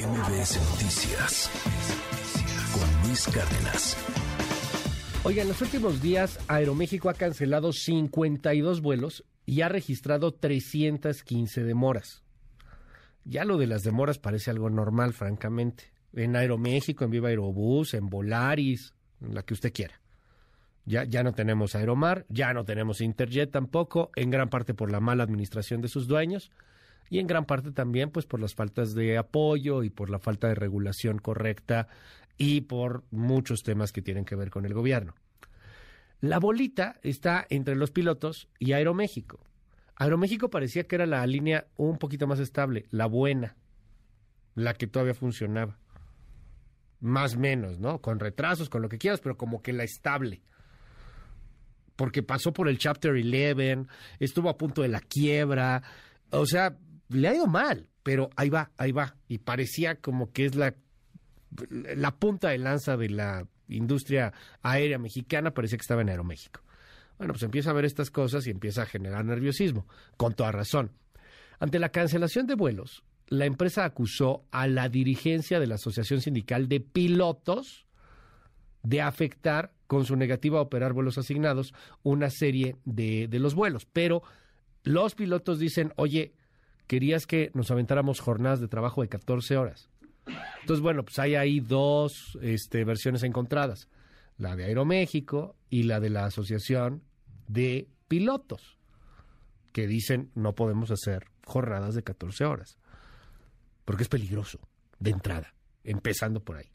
MBS Noticias con Luis Cárdenas. Oiga, en los últimos días Aeroméxico ha cancelado 52 vuelos y ha registrado 315 demoras. Ya lo de las demoras parece algo normal, francamente. En Aeroméxico, en Viva Aerobús, en Volaris, en la que usted quiera. Ya, ya no tenemos Aeromar, ya no tenemos Interjet tampoco, en gran parte por la mala administración de sus dueños y en gran parte también pues por las faltas de apoyo y por la falta de regulación correcta y por muchos temas que tienen que ver con el gobierno. La bolita está entre los pilotos y Aeroméxico. Aeroméxico parecía que era la línea un poquito más estable, la buena, la que todavía funcionaba. Más menos, ¿no? Con retrasos, con lo que quieras, pero como que la estable. Porque pasó por el Chapter 11, estuvo a punto de la quiebra. O sea, le ha ido mal, pero ahí va, ahí va. Y parecía como que es la, la punta de lanza de la industria aérea mexicana, parecía que estaba en Aeroméxico. Bueno, pues empieza a ver estas cosas y empieza a generar nerviosismo, con toda razón. Ante la cancelación de vuelos, la empresa acusó a la dirigencia de la Asociación Sindical de Pilotos de afectar con su negativa a operar vuelos asignados una serie de, de los vuelos. Pero los pilotos dicen, oye, querías que nos aventáramos jornadas de trabajo de 14 horas. Entonces, bueno, pues hay ahí dos este, versiones encontradas, la de Aeroméxico y la de la Asociación de Pilotos, que dicen no podemos hacer jornadas de 14 horas, porque es peligroso, de entrada, empezando por ahí.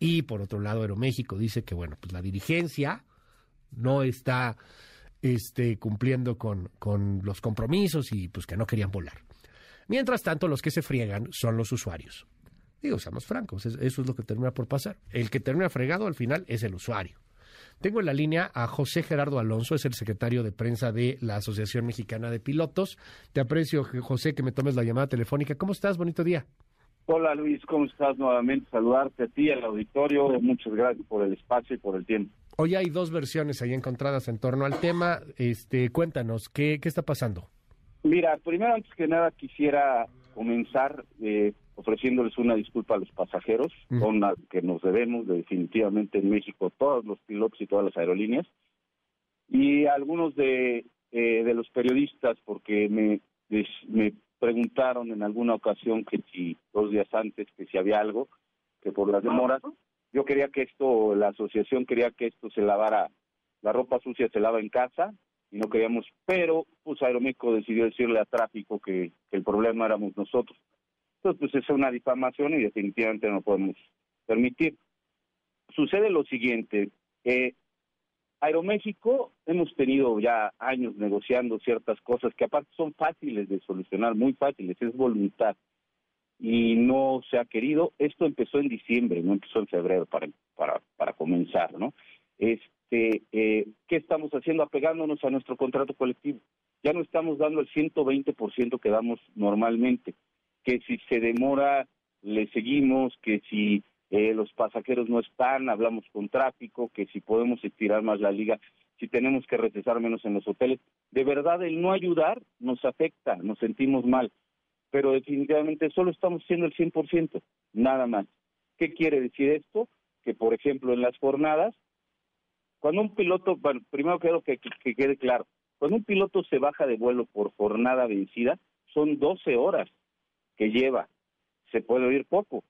Y por otro lado, Aeroméxico dice que, bueno, pues la dirigencia no está este, cumpliendo con, con los compromisos y pues que no querían volar. Mientras tanto, los que se friegan son los usuarios. Digo, seamos francos, eso es lo que termina por pasar. El que termina fregado al final es el usuario. Tengo en la línea a José Gerardo Alonso, es el secretario de prensa de la Asociación Mexicana de Pilotos. Te aprecio, José, que me tomes la llamada telefónica. ¿Cómo estás? Bonito día. Hola Luis, ¿cómo estás? Nuevamente saludarte a ti, al auditorio. Muchas gracias por el espacio y por el tiempo. Hoy hay dos versiones ahí encontradas en torno al tema. Este, cuéntanos, ¿qué, qué está pasando? Mira, primero, antes que nada, quisiera comenzar eh, ofreciéndoles una disculpa a los pasajeros, con la que nos debemos definitivamente en México, todos los pilotos y todas las aerolíneas, y algunos de, eh, de los periodistas, porque me, me preguntaron en alguna ocasión que si dos días antes, que si había algo, que por las demoras, yo quería que esto, la asociación quería que esto se lavara, la ropa sucia se lava en casa, y no queríamos, pero pues Aeroméxico decidió decirle a tráfico que, el problema éramos nosotros. Entonces, pues es una difamación y definitivamente no podemos permitir. Sucede lo siguiente, eh, Aeroméxico hemos tenido ya años negociando ciertas cosas que aparte son fáciles de solucionar, muy fáciles, es voluntad y no se ha querido. Esto empezó en diciembre, no empezó en febrero para para para comenzar, ¿no? Es este, eh, ¿qué estamos haciendo? Apegándonos a nuestro contrato colectivo. Ya no estamos dando el 120% que damos normalmente, que si se demora, le seguimos, que si eh, los pasajeros no están, hablamos con tráfico, que si podemos estirar más la liga, si tenemos que regresar menos en los hoteles. De verdad, el no ayudar nos afecta, nos sentimos mal, pero definitivamente solo estamos haciendo el 100%, nada más. ¿Qué quiere decir esto? Que, por ejemplo, en las jornadas cuando un piloto, bueno, primero quiero que, quede claro, cuando un piloto se baja de vuelo por jornada vencida, son 12 horas que lleva. Se puede oír poco,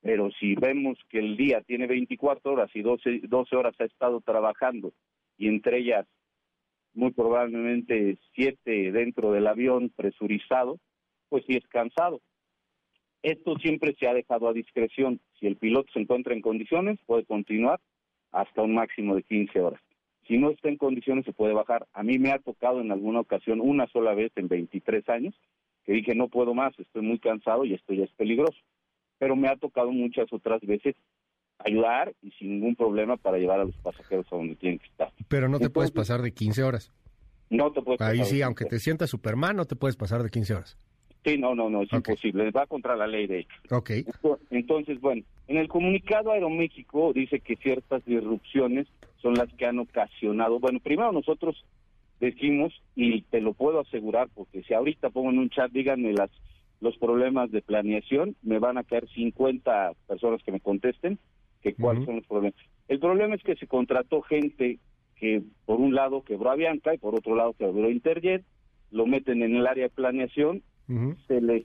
pero si vemos que el día tiene 24 horas y 12, 12 horas ha estado trabajando y entre ellas muy probablemente siete dentro del avión presurizado, pues sí es cansado. Esto siempre se ha dejado a discreción. Si el piloto se encuentra en condiciones, puede continuar hasta un máximo de 15 horas. Si no está en condiciones se puede bajar. A mí me ha tocado en alguna ocasión, una sola vez en 23 años, que dije no puedo más, estoy muy cansado y esto ya es peligroso. Pero me ha tocado muchas otras veces ayudar y sin ningún problema para llevar a los pasajeros a donde tienen que estar. Pero no te puedes pasar de 15 horas. No te puedes Ahí sí, aunque te sientas Superman, no te puedes pasar de 15 horas. Sí, no, no, no, es imposible. Va contra la ley, de hecho. Ok. Entonces, bueno, en el comunicado Aeroméxico dice que ciertas disrupciones son las que han ocasionado. Bueno, primero nosotros decimos, y te lo puedo asegurar, porque si ahorita pongo en un chat, díganme las, los problemas de planeación, me van a caer 50 personas que me contesten que cuáles son los problemas. El problema es que se contrató gente que por un lado quebró a Bianca y por otro lado quebró Interjet, lo meten en el área de planeación, se les,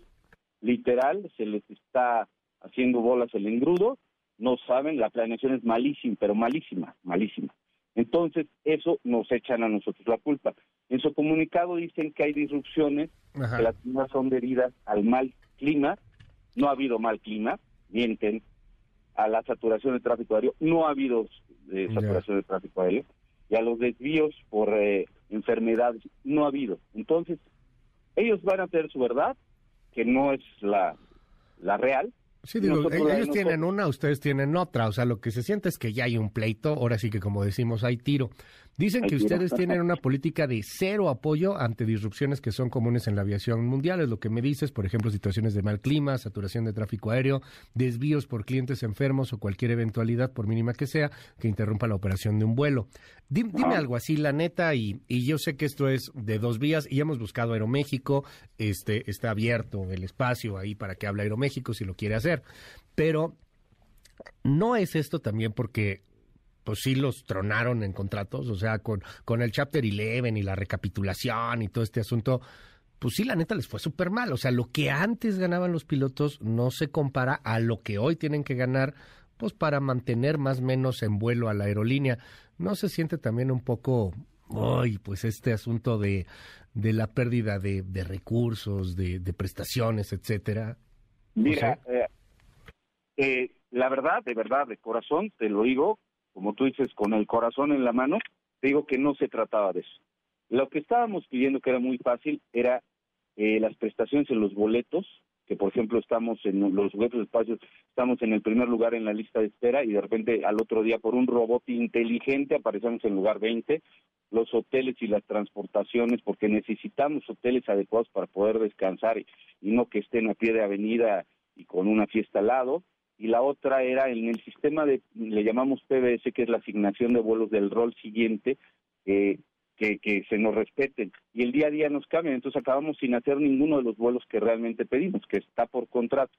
literal, se les está haciendo bolas el engrudo, no saben, la planeación es malísima, pero malísima, malísima. Entonces, eso nos echan a nosotros la culpa. En su comunicado dicen que hay disrupciones, que las mismas son debidas al mal clima, no ha habido mal clima, mienten, a la saturación de tráfico aéreo, no ha habido eh, saturación de tráfico aéreo, y a los desvíos por eh, enfermedades, no ha habido. Entonces, ellos van a tener su verdad, que no es la, la real, Sí, digo, ellos tienen una, ustedes tienen otra, o sea, lo que se siente es que ya hay un pleito, ahora sí que como decimos, hay tiro. Dicen que ustedes tienen una política de cero apoyo ante disrupciones que son comunes en la aviación mundial, es lo que me dices, por ejemplo, situaciones de mal clima, saturación de tráfico aéreo, desvíos por clientes enfermos o cualquier eventualidad, por mínima que sea, que interrumpa la operación de un vuelo. Dime, algo así, la neta, y, y, yo sé que esto es de dos vías, y hemos buscado Aeroméxico, este, está abierto el espacio ahí para que hable Aeroméxico si lo quiere hacer, pero no es esto también porque pues sí los tronaron en contratos, o sea, con, con el Chapter 11 y la recapitulación y todo este asunto, pues sí, la neta les fue súper mal. O sea, lo que antes ganaban los pilotos no se compara a lo que hoy tienen que ganar, pues para mantener más o menos en vuelo a la aerolínea. ¿No se siente también un poco, hoy, pues este asunto de, de la pérdida de, de recursos, de, de, prestaciones, etcétera? Mira, eh, eh, la verdad, de verdad, de corazón, te lo digo, como tú dices, con el corazón en la mano, te digo que no se trataba de eso. Lo que estábamos pidiendo, que era muy fácil, era eh, las prestaciones en los boletos, que por ejemplo estamos en los boletos de espacios, estamos en el primer lugar en la lista de espera y de repente al otro día por un robot inteligente aparecemos en lugar 20, los hoteles y las transportaciones, porque necesitamos hoteles adecuados para poder descansar y no que estén a pie de avenida y con una fiesta al lado, y la otra era en el sistema de, le llamamos PBS, que es la asignación de vuelos del rol siguiente, eh, que, que se nos respeten. Y el día a día nos cambian, entonces acabamos sin hacer ninguno de los vuelos que realmente pedimos, que está por contrato.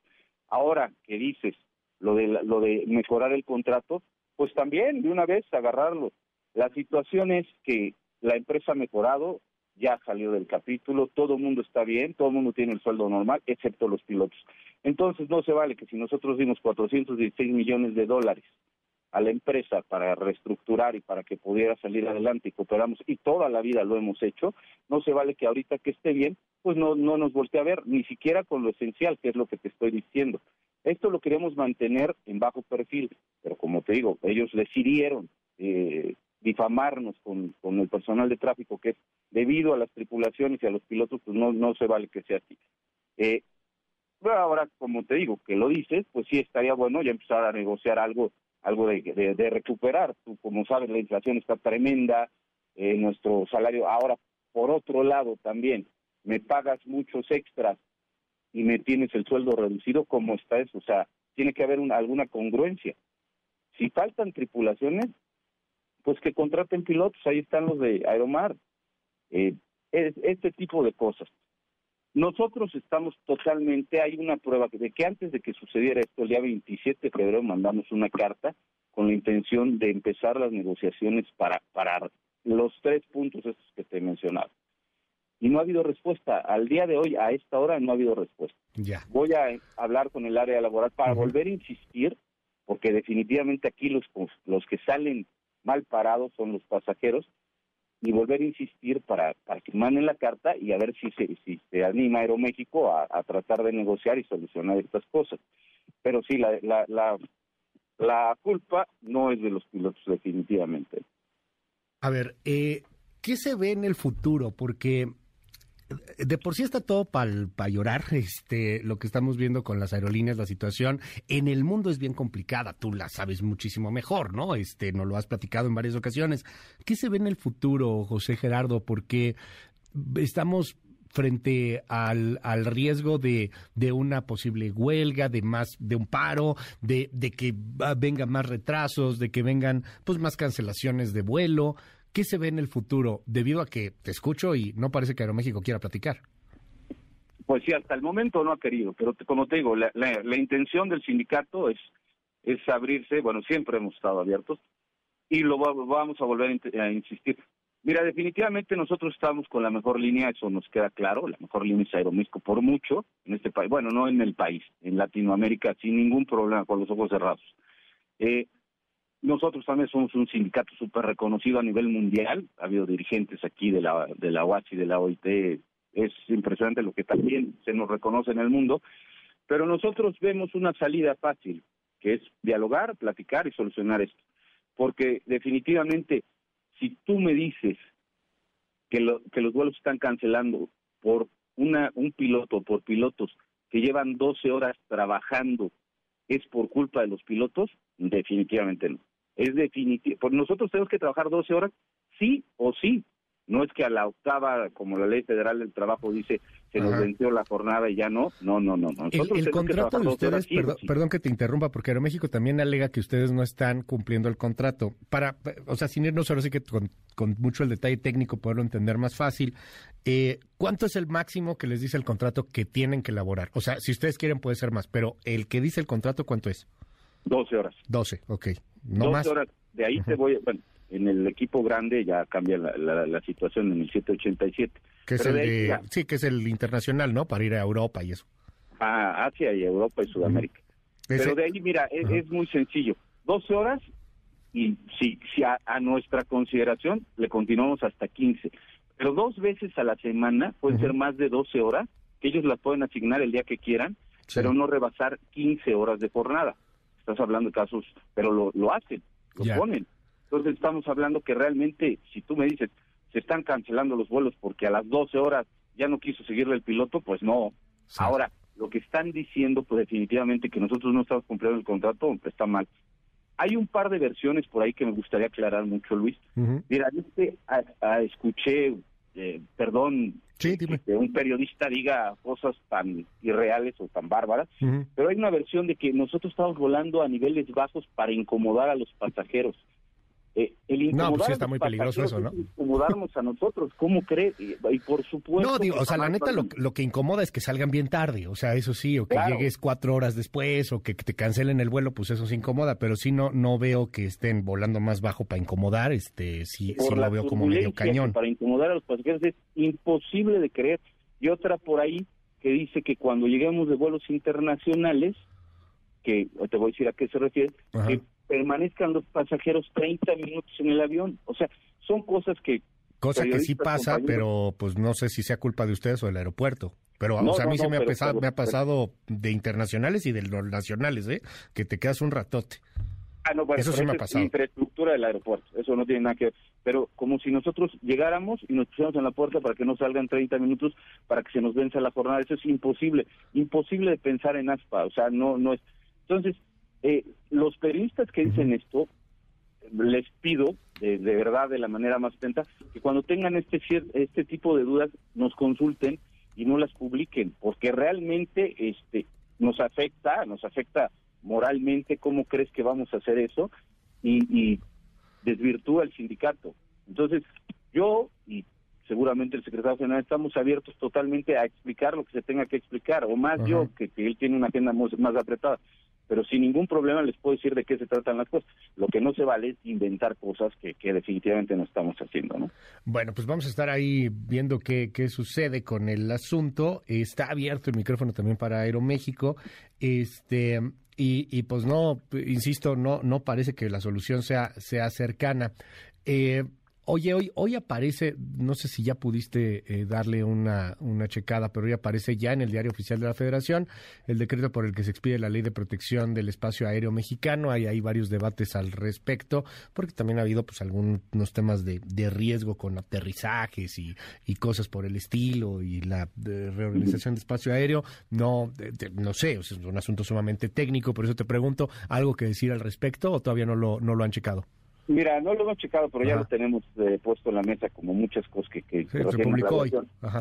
Ahora que dices lo de, lo de mejorar el contrato, pues también de una vez agarrarlo. La situación es que la empresa ha mejorado, ya salió del capítulo, todo el mundo está bien, todo el mundo tiene el sueldo normal, excepto los pilotos. Entonces no se vale que si nosotros dimos 416 millones de dólares a la empresa para reestructurar y para que pudiera salir adelante y cooperamos, y toda la vida lo hemos hecho, no se vale que ahorita que esté bien, pues no, no nos voltee a ver, ni siquiera con lo esencial, que es lo que te estoy diciendo. Esto lo queremos mantener en bajo perfil, pero como te digo, ellos decidieron eh, difamarnos con, con el personal de tráfico, que es debido a las tripulaciones y a los pilotos, pues no, no se vale que sea así. Eh, pero ahora, como te digo, que lo dices, pues sí estaría bueno ya empezar a negociar algo algo de, recuperar. Tú, como sabes, la inflación está tremenda, eh, nuestro salario. Ahora, por otro lado, también me pagas muchos extras y me tienes el sueldo reducido, ¿cómo está eso? O sea, tiene que haber alguna congruencia. Si faltan tripulaciones, pues que contraten pilotos, ahí están los de Aeromar. Eh, este tipo de cosas. Nosotros estamos totalmente, hay una prueba de que antes de que sucediera esto, el día 27 de febrero mandamos una carta con la intención de empezar las negociaciones para, para los tres puntos estos que te he mencionado. Y no ha habido respuesta. Al día de hoy, a esta hora, no ha habido respuesta. Ya. Voy a hablar con el área laboral para volver a insistir, porque definitivamente aquí los, los que salen mal parados son los pasajeros, y volver a insistir para, para que manden la carta y a ver si se, si se anima Aeroméxico a, a tratar de negociar y solucionar estas cosas. Pero sí, la, la, la, la culpa no es de los pilotos, definitivamente. A ver, eh, ¿qué se ve en el futuro? Porque de por sí está todo para llorar, este, lo que estamos viendo con las aerolíneas, la situación en el mundo es bien complicada, tú la sabes muchísimo mejor, ¿no? Este, nos lo has platicado en varias ocasiones. ¿Qué se ve en el futuro, José Gerardo? Porque estamos frente al, al riesgo de, de, una posible huelga, de más, de un paro, de, de que vengan más retrasos, de que vengan pues más cancelaciones de vuelo. ¿Qué se ve en el futuro debido a que te escucho y no parece que Aeroméxico quiera platicar? Pues sí, hasta el momento no ha querido, pero como te digo, la, intención del sindicato es, es abrirse, bueno, siempre hemos estado abiertos y lo vamos a volver a insistir. Mira, definitivamente nosotros estamos con la mejor línea, eso nos queda claro, la mejor línea es Aeroméxico por mucho en este país, bueno, no en el país, en Latinoamérica, sin ningún problema, con los ojos cerrados. Eh, nosotros también somos un sindicato súper reconocido a nivel mundial, ha habido dirigentes aquí de la, de la OAS y de la OIT es impresionante lo que también se nos reconoce en el mundo, pero nosotros vemos una salida fácil, que es dialogar, platicar y solucionar esto. Porque definitivamente, si tú me dices que, lo, que los vuelos están cancelando por una, un piloto, por pilotos que llevan 12 horas trabajando, ¿es por culpa de los pilotos? Definitivamente no. Es definitivo. Pues nosotros tenemos que trabajar 12 horas, sí o sí, no es que a la octava, como la ley federal del trabajo dice, se nos venció la jornada y ya no. No, no, no. el, contrato de ustedes, perdón, que te interrumpa, porque Aeroméxico también alega que ustedes no están cumpliendo el contrato. Para, o sea, sin irnos ahora sí que con, mucho el detalle técnico, poderlo entender más fácil. Eh, ¿Cuánto es el máximo que les dice el contrato que tienen que elaborar? O sea, si ustedes quieren puede ser más, pero el que dice el contrato, ¿cuánto es? 12 horas. 12, ok. No 12 horas. De ahí te voy, bueno, en el equipo grande ya cambia la, la, situación en el 787. Que es el sí, que es el internacional, ¿no? Para ir a Europa y eso. A Asia y Europa y Sudamérica. Pero de ahí, mira, es, muy sencillo. 12 horas y si, si a, nuestra consideración le continuamos hasta 15. Pero dos veces a la semana, pueden ser más de 12 horas, que ellos las pueden asignar el día que quieran, pero no rebasar 15 horas de jornada. Estás hablando de casos, pero lo, lo hacen, lo ponen. Entonces estamos hablando que realmente, si tú me dices, se están cancelando los vuelos porque a las 12 horas ya no quiso seguirle el piloto, pues no. Ahora, lo que están diciendo, pues definitivamente que nosotros no estamos cumpliendo el contrato, está mal. Hay un par de versiones por ahí que me gustaría aclarar mucho, Luis. Mira, este, escuché, eh, perdón, que un periodista diga cosas tan irreales o tan bárbaras, pero hay una versión de que nosotros estamos volando a niveles bajos para incomodar a los pasajeros. Eh, el no, pues sí está muy peligroso eso, ¿no? Incomodarnos a nosotros, ¿cómo cree? Y, por supuesto... No, digo, o sea, la neta lo, que incomoda es que salgan bien tarde, o sea, eso sí, o que llegues cuatro horas después, o que te cancelen el vuelo, pues eso se incomoda, pero sí no no veo que estén volando más bajo para incomodar, este sí, sí lo veo como medio cañón. Para incomodar a los pasajeros es imposible de creer. Y otra por ahí que dice que cuando lleguemos de vuelos internacionales, que te voy a decir a qué se refiere, que permanezcan los pasajeros 30 minutos en el avión. O sea, son cosas que... Cosa que sí pasa, pero pues no sé si sea culpa de ustedes o del aeropuerto. Pero o sea, a mí se me, ha pasado, me ha pasado de internacionales y de los nacionales, ¿eh? Que te quedas un ratote. Ah, no, bueno, eso sí me ha pasado. infraestructura del aeropuerto, eso no tiene nada que ver. Pero como si nosotros llegáramos y nos pusiéramos en la puerta para que no salgan 30 minutos, para que se nos venza la jornada, eso es imposible. Imposible de pensar en ASPA, o sea, no, no es. Entonces, eh, los periodistas que dicen esto, les pido, de, verdad, de la manera más atenta, que cuando tengan este, este tipo de dudas, nos consulten y no las publiquen, porque realmente este nos afecta, nos afecta moralmente, ¿cómo crees que vamos a hacer eso? Y, y desvirtúa el sindicato. Entonces, yo y seguramente el secretario general estamos abiertos totalmente a explicar lo que se tenga que explicar, o más yo, que, que, él tiene una agenda más apretada pero sin ningún problema les puedo decir de qué se tratan las cosas. Lo que no se vale es inventar cosas que, definitivamente no estamos haciendo, ¿no? Bueno, pues vamos a estar ahí viendo qué, qué sucede con el asunto. Está abierto el micrófono también para Aeroméxico. Este, y, y pues no, insisto, no, no parece que la solución sea, sea cercana. Eh, Oye, hoy, hoy aparece, no sé si ya pudiste eh, darle una, una checada, pero hoy aparece ya en el diario oficial de la Federación el decreto por el que se expide la ley de protección del espacio aéreo mexicano. Hay, hay varios debates al respecto, porque también ha habido pues algunos temas de, de riesgo con aterrizajes y, y, cosas por el estilo y la reorganización de espacio aéreo. No, no sé, es un asunto sumamente técnico, por eso te pregunto, ¿algo que decir al respecto o todavía no lo, no lo han checado? Mira, no lo hemos checado, pero ya lo tenemos eh, puesto en la mesa como muchas cosas que, que se publicó hoy.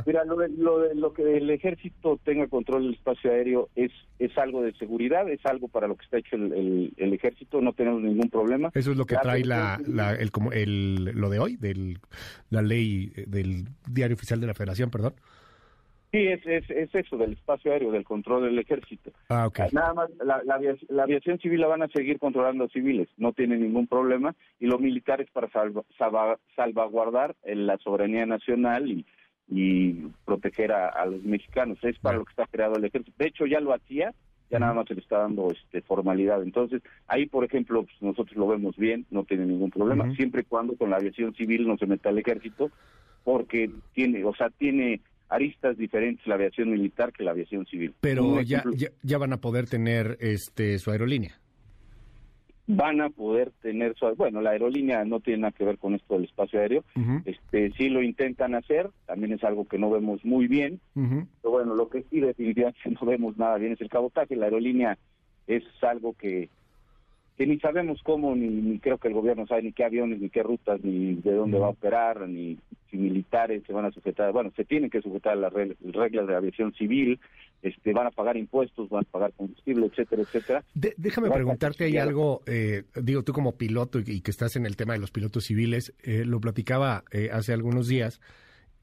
Mira, lo, lo, lo, que el ejército tenga control del espacio aéreo es es algo de seguridad, es algo para lo que está hecho el, el, ejército, no tenemos ningún problema. Eso es lo que trae la, la, el, como el, lo de hoy, del, la ley del diario oficial de la Federación, perdón. Sí, es, es, es eso, del espacio aéreo, del control del ejército. Ah, ok. Nada más, la, la, avia- la aviación civil la van a seguir controlando civiles, no tienen ningún problema, y los militares para salva- salva- salvaguardar eh, la soberanía nacional y, y proteger a, a los mexicanos. Es para Bueno. lo que está creado el ejército. De hecho, ya lo hacía, ya nada más se le está dando este, formalidad. Entonces, ahí, por ejemplo, pues, nosotros lo vemos bien, no tiene ningún problema, siempre y cuando con la aviación civil no se meta el ejército, porque tiene, o sea, tiene aristas diferentes la aviación militar que la aviación civil. Pero ya, ya, ya van a poder tener este su aerolínea. van a poder tener su, bueno, la aerolínea no tiene nada que ver con esto del espacio aéreo, este sí lo intentan hacer, también es algo que no vemos muy bien, pero bueno, lo que sí definitivamente no vemos nada bien es el cabotaje, la aerolínea es algo que que ni sabemos cómo, ni, ni creo que el gobierno sabe ni qué aviones, ni qué rutas, ni de dónde va a operar, ni si militares se van a sujetar, bueno, se tienen que sujetar a las reg- reglas de aviación civil, este van a pagar impuestos, van a pagar combustible, etcétera, etcétera. De- déjame preguntarte Guillermo. algo, eh, digo tú como piloto y, y que estás en el tema de los pilotos civiles, eh, lo platicaba eh, hace algunos días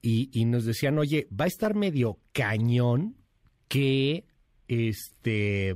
y, y nos decían, oye, va a estar medio cañón que este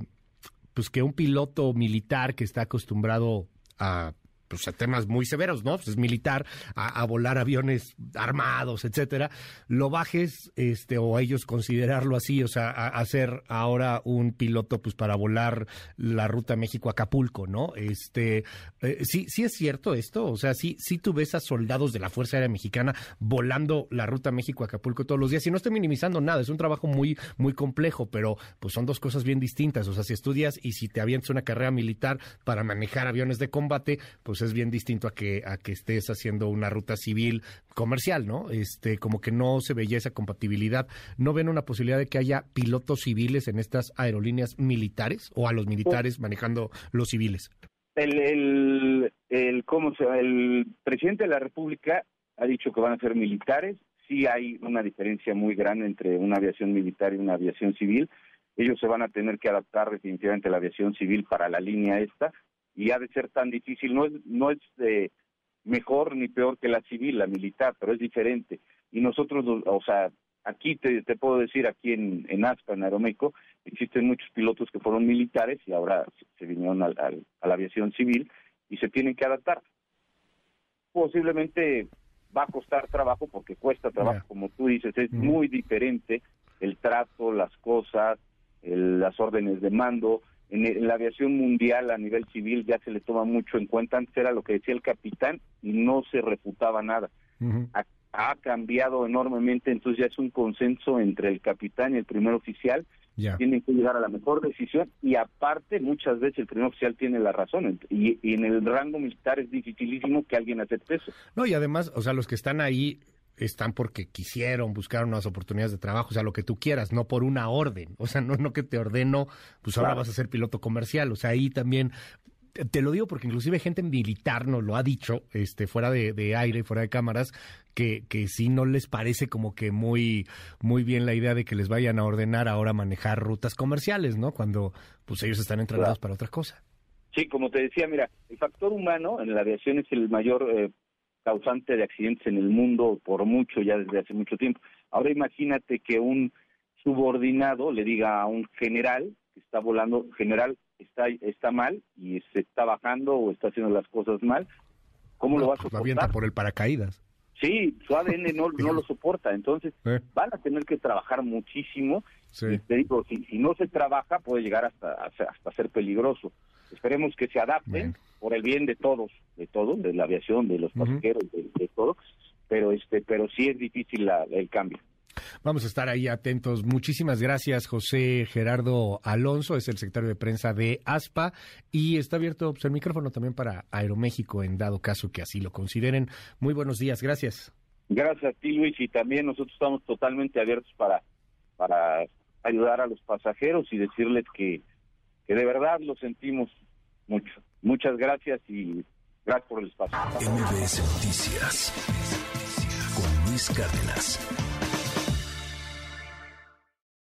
pues que un piloto militar que está acostumbrado a pues a temas muy severos, ¿no? Pues es militar, a, a volar aviones armados, etcétera, lo bajes, este, o ellos considerarlo así, o sea, a, ser ahora un piloto, pues para volar la ruta México-Acapulco, ¿no? Este, eh, sí, sí es cierto esto, o sea, sí, sí tú ves a soldados de la Fuerza Aérea Mexicana volando la ruta México-Acapulco todos los días, y no estoy minimizando nada, es un trabajo muy, muy complejo, pero pues son dos cosas bien distintas, o sea, si estudias y si te avientas una carrera militar para manejar aviones de combate, pues es bien distinto a que, a que estés haciendo una ruta civil comercial, ¿no? Este, como que no se veía esa compatibilidad. ¿No ven una posibilidad de que haya pilotos civiles en estas aerolíneas militares o a los militares manejando los civiles? El, el, el, ¿cómo se el presidente de la República ha dicho que van a ser militares. Sí hay una diferencia muy grande entre una aviación militar y una aviación civil. Ellos se van a tener que adaptar definitivamente la aviación civil para la línea esta y ha de ser tan difícil. No es, no es eh, mejor ni peor que la civil, la militar, pero es diferente. Y nosotros, o sea, aquí te, te puedo decir, aquí en, en ASPA, en Aeroméxico, existen muchos pilotos que fueron militares y ahora se, vinieron al- al- a la aviación civil y se tienen que adaptar. Posiblemente va a costar trabajo porque cuesta trabajo, como tú dices, es muy diferente el trato, las cosas, el- las órdenes de mando. En, la aviación mundial a nivel civil ya se le toma mucho en cuenta. Antes era lo que decía el capitán y no se refutaba nada ha, ha cambiado enormemente, entonces ya es un consenso entre el capitán y el primer oficial, Ya. tienen que llegar a la mejor decisión y aparte muchas veces el primer oficial tiene la razón y, y en el rango militar es dificilísimo que alguien acepte eso. No, y además, o sea, los que están ahí están porque quisieron buscar unas oportunidades de trabajo, o sea, lo que tú quieras, no por una orden. O sea, no, no que te ordeno, pues ahora Claro. vas a ser piloto comercial. O sea, ahí también, te- lo digo porque inclusive gente militar nos lo ha dicho, este, fuera de, de aire, fuera de cámaras, que, que sí no les parece como que muy, muy bien la idea de que les vayan a ordenar ahora manejar rutas comerciales, ¿no? Cuando pues ellos están entrenados Claro. para otra cosa. Sí, como te decía, mira, el factor humano en la aviación es el mayor eh, causante de accidentes en el mundo por mucho, ya desde hace mucho tiempo. Ahora imagínate que un subordinado le diga a un general que está volando, general, está, está mal y se está bajando o está haciendo las cosas mal, ¿cómo lo va a pues lo avienta soportar? por el paracaídas. Sí, su ADN no, no lo soporta, entonces Eh, van a tener que trabajar muchísimo sí. y te digo, si, si no se trabaja puede llegar hasta, hasta ser peligroso. Esperemos que se adapten por el bien de todos, de todos, de la aviación, de los pasajeros, de, de todo, pero este, pero sí es difícil la- el cambio. Vamos a estar ahí atentos. Muchísimas gracias, José Gerardo Alonso, es el secretario de prensa de ASPA y está abierto pues, el micrófono también para Aeroméxico en dado caso que así lo consideren. Muy buenos días, gracias. Gracias a ti, Luis, y también nosotros estamos totalmente abiertos para, para ayudar a los pasajeros y decirles que, que de verdad lo sentimos mucho. Muchas gracias y gracias por el espacio. MBS Noticias.